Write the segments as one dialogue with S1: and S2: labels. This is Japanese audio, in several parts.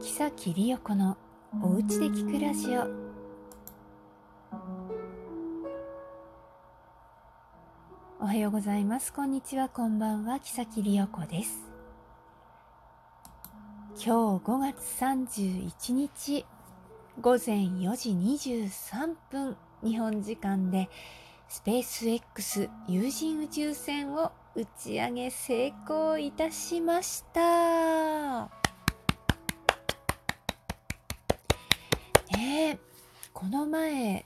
S1: 木崎里代子のおうちで聞くラジオ。おはようございます。こんにちは。こんばんは。木崎里代子です。今日5月31日午前4時23分。日本時間でスペース X 有人宇宙船を打ち上げ成功いたしました。ねこの前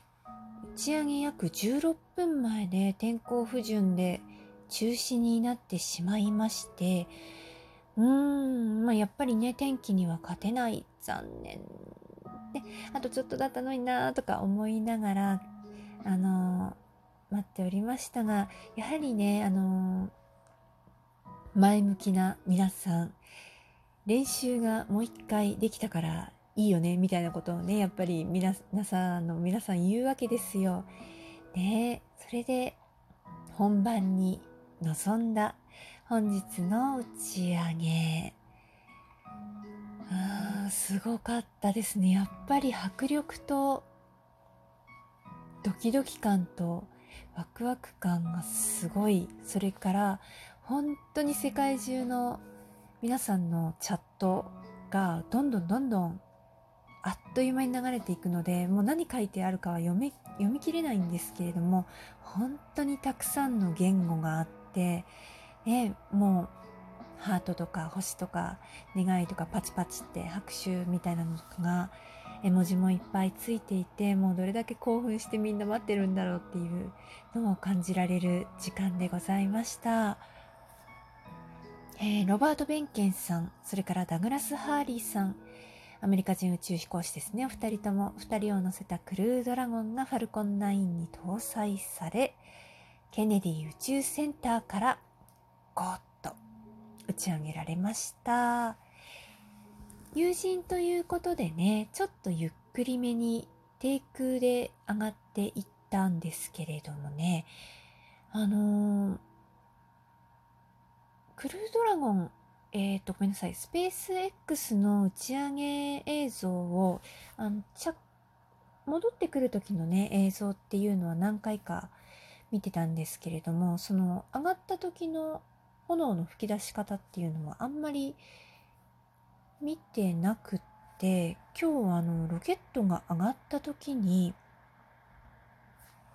S1: 打ち上げ約16分前で天候不順で中止になってしまいましてうーん、まあ、やっぱりね天気には勝てない残念。であとちょっとだったのになとか思いながらあの待っておりましたがやはりねあの前向きな皆さん練習がもう一回できたからいいよねみたいなことをねやっぱり皆さんの皆さん言うわけですよ。ねそれで本番に臨んだ本日の打ち上げ。あーすごかったですね。やっぱり迫力とドキドキ感とワクワク感がすごい。それから本当に世界中の皆さんのチャットがどんどんどんどんあっという間に流れていくのでもう何書いてあるかは読み読み切れないんですけれども本当にたくさんの言語があって、ね、もうハートとか星とか願いとかパチパチって拍手みたいなのが絵文字もいっぱいついていてもうどれだけ興奮してみんな待ってるんだろうっていうのを感じられる時間でございました。えー、ロバート・ベンケンさん、それからダグラス・ハーリーさん、アメリカ人宇宙飛行士ですね、お二人とも、二人を乗せたクルードラゴンがファルコン9に搭載され、ケネディ宇宙センターからゴーッと打ち上げられました。友人ということでね、ちょっとゆっくりめに低空で上がっていったんですけれどもね、あのークルードラゴン、え、ー、と、ごめんなさい、スペース X の打ち上げ映像を、あの、ち戻ってくる時のね、映像っていうのは何回か見てたんですけれども、その上がった時の炎の吹き出し方っていうのはあんまり見てなくって、今日あの、ロケットが上がった時に、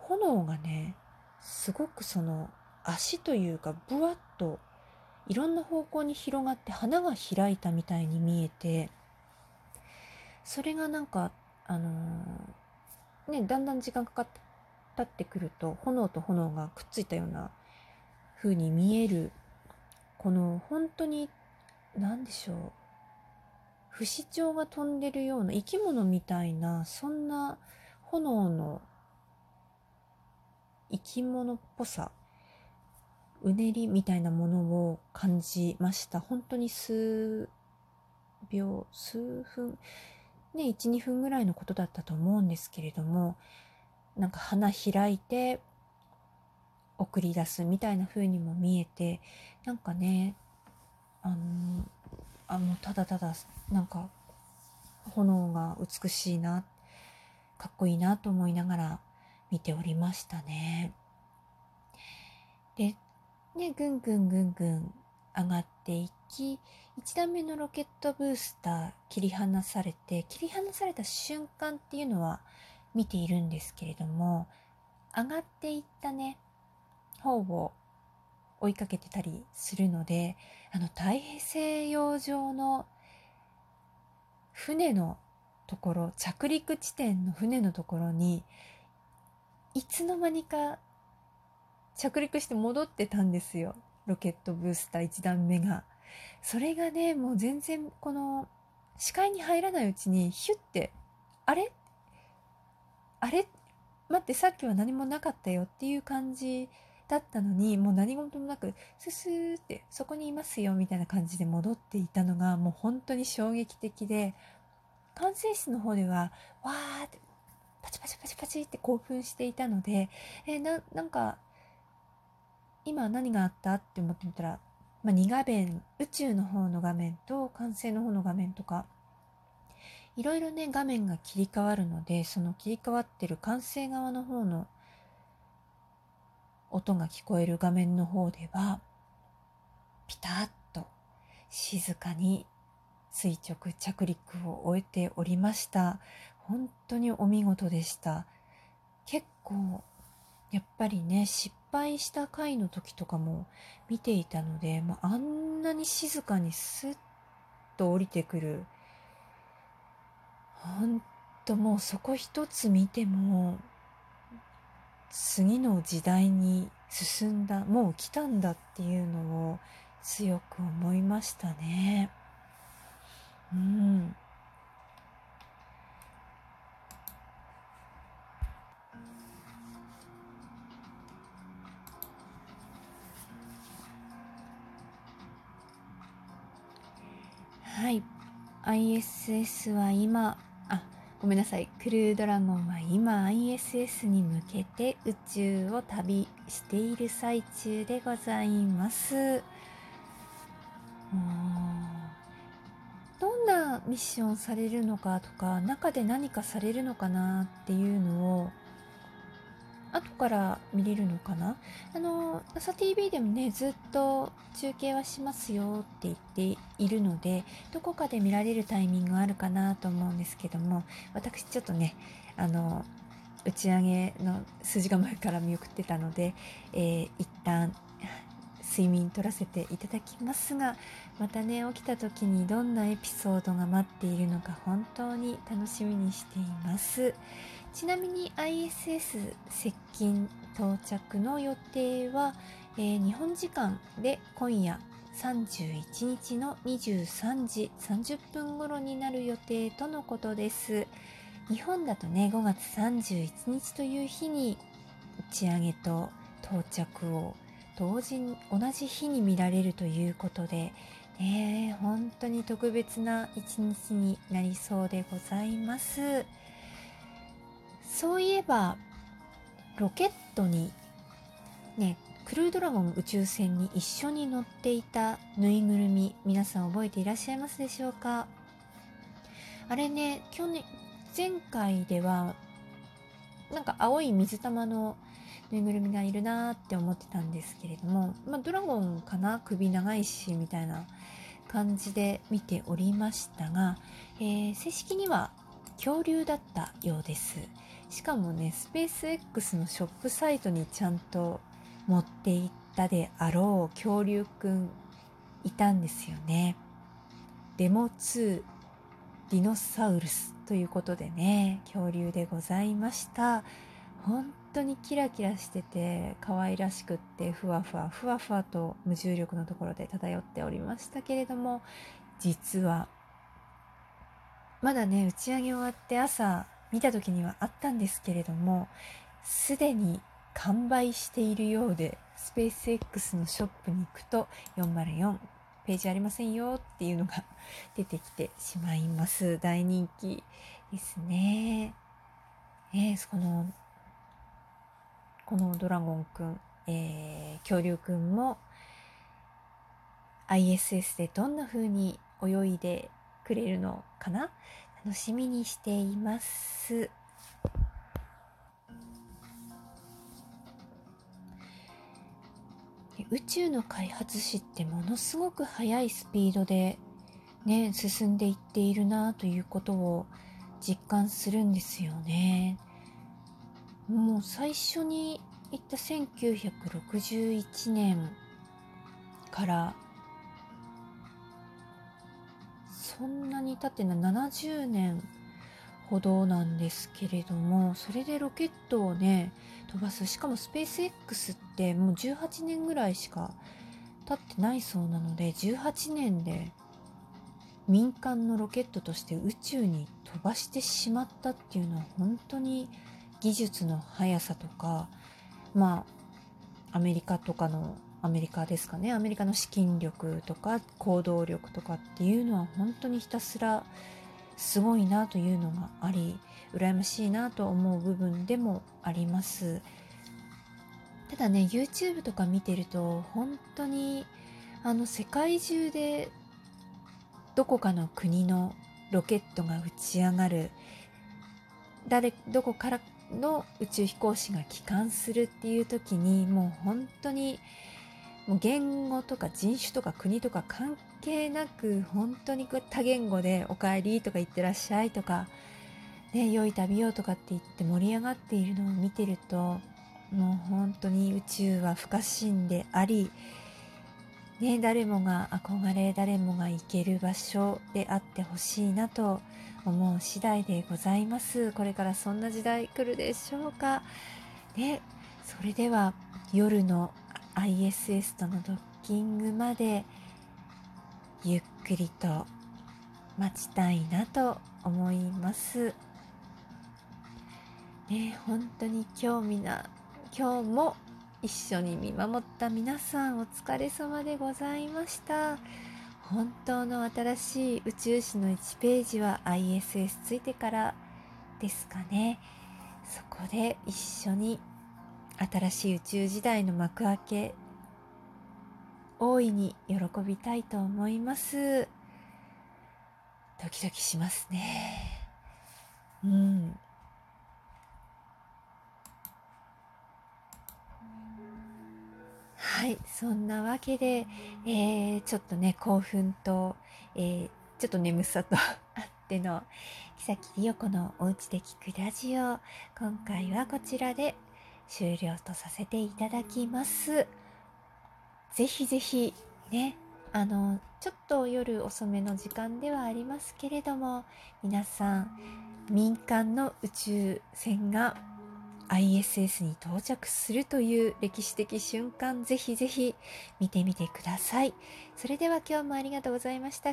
S1: 炎がね、すごくその足というか、ぶわっといろんな方向に広がって花が開いたみたいに見えてそれがなんかあのー、ねだんだん時間かかって経ってくると炎と炎がくっついたような風に見えるこの本当に何でしょう不死鳥が飛んでるような生き物みたいなそんな炎の生き物っぽさうねりみたいなものを感じました本当に数秒数分ね12分ぐらいのことだったと思うんですけれどもなんか花開いて送り出すみたいな風にも見えてなんかねあのあもうただただなんか炎が美しいなかっこいいなと思いながら見ておりましたね。でで、ぐんぐんぐんぐん上がっていき、1段目のロケットブースター切り離されて、切り離された瞬間っていうのは見ているんですけれども、上がっていったね、方を追いかけてたりするので、あの太平洋上の船のところ、着陸地点の船のところに、いつの間にか着陸して戻ってたんですよ。ロケットブースター1段目が。それがね、もう全然この視界に入らないうちにヒュッて、あれ？あれ？待って、さっきは何もなかったよっていう感じだったのに、もう何事もなく、ススーってそこにいますよみたいな感じで戻っていたのがもう本当に衝撃的で、管制室の方では、わーって、パチパチパチパチって興奮していたので、えー、な、なんか、今何があったって思ってみたらまあ、2画面宇宙の方の画面と完成の方の画面とかいろいろね画面が切り替わるのでその切り替わってる完成側の方の音が聞こえる画面の方ではピタッと静かに垂直着陸を終えておりました。本当にお見事でした。結構やっぱりね失敗した回の時とかも見ていたので、まあ、あんなに静かにスッと降りてくる。ほんともうそこ一つ見ても次の時代に進んだもう来たんだっていうのを強く思いましたね。うん。はい。ISS は今あごめんなさい。クルードラゴンは今 ISS に向けて宇宙を旅している最中でございます。どんなミッションされるのかとか中で何かされるのかなっていうのを後から見れるのかな？あの ASATV でもねずっと中継はしますよって言っているのでどこかで見られるタイミングがあるかなと思うんですけども私ちょっとねあの打ち上げの数時間前から見送ってたので、えー、一旦睡眠取らせていただきますがまたね起きた時にどんなエピソードが待っているのか本当に楽しみにしています。ちなみに ISS 接近到着の予定は、えー、日本時間で今夜31日の23時30分頃になる予定とのことです。日本だとね5月31日という日に打ち上げと到着を同時に同じ日に見られるということで、ね、本当に特別な一日になりそうでございます。そういえばロケットにねクルードラゴン宇宙船に一緒に乗っていたぬいぐるみ皆さん覚えていらっしゃいますでしょうか？あれね去年前回ではなんか青い水玉のぬいぐるみがいるなって思ってたんですけれども、まあ、ドラゴンかな？首長いしみたいな感じで見ておりましたが、えー、正式には恐竜だったようです。しかもねスペース X のショップサイトにちゃんと持っていったであろう恐竜くんいたんですよね。デモ2ディノサウルスということでね恐竜でございました。本当にキラキラしてて可愛らしくってふわふわふわふわと無重力のところで漂っておりましたけれども実はまだね打ち上げ終わって朝見た時にはあったんですけれどもすでに完売しているようでスペース X のショップに行くと404ページありませんよっていうのが出てきてしまいます。大人気ですね。えー、このこのドラゴンくん、えー、恐竜くんも ISS でどんな風に泳いでくれるのかな？楽しみにしています。宇宙の開発史ってものすごく速いスピードでね進んでいっているなということを実感するんですよね。もう最初に行った1961年からそんなに経ってない70年ほどなんですけれどもそれでロケットをね飛ばす。しかもスペース X ってもう18年ぐらいしか経ってないそうなので18年で民間のロケットとして宇宙に飛ばしてしまったっていうのは本当に技術の速さとかまあアメリカとかのアメリカですかね。アメリカの資金力とか行動力とかっていうのは本当にひたすらすごいなというのがあり羨ましいなと思う部分でもあります。ただね YouTube とか見てると本当にあの世界中でどこかの国のロケットが打ち上がる。誰どこからの宇宙飛行士が帰還するっていう時にもう本当にもう言語とか人種とか国とか関係なく本当に多言語で「おかえり」とか「いってらっしゃい」とか「ね、良い旅を」とかって言って盛り上がっているのを見てるともう本当に宇宙は不可侵であり、ね、誰もが憧れ誰もが行ける場所であってほしいなと思う次第でございます。これからそんな時代来るでしょうか。でそれでは夜の ISS とのドッキングまでゆっくりと待ちたいなと思います。ね本当に興味な今日も一緒に見守った皆さんお疲れ様でございました。本当の新しい宇宙史の1ページは ISS ついてからですかね。そこで一緒に新しい宇宙時代の幕開け大いに喜びたいと思います。ドキドキしますね。うん。はいそんなわけで、えー、ちょっとね興奮と、えー、ちょっと眠さと あっての木崎理代子のおうちで聞くラジオ。今回はこちらで。終了とさせていただきます。ぜひぜひね、あの、ちょっと夜遅めの時間ではありますけれども、皆さん、民間の宇宙船が ISS に到着するという歴史的瞬間、ぜひぜひ見てみてください。それでは今日もありがとうございました。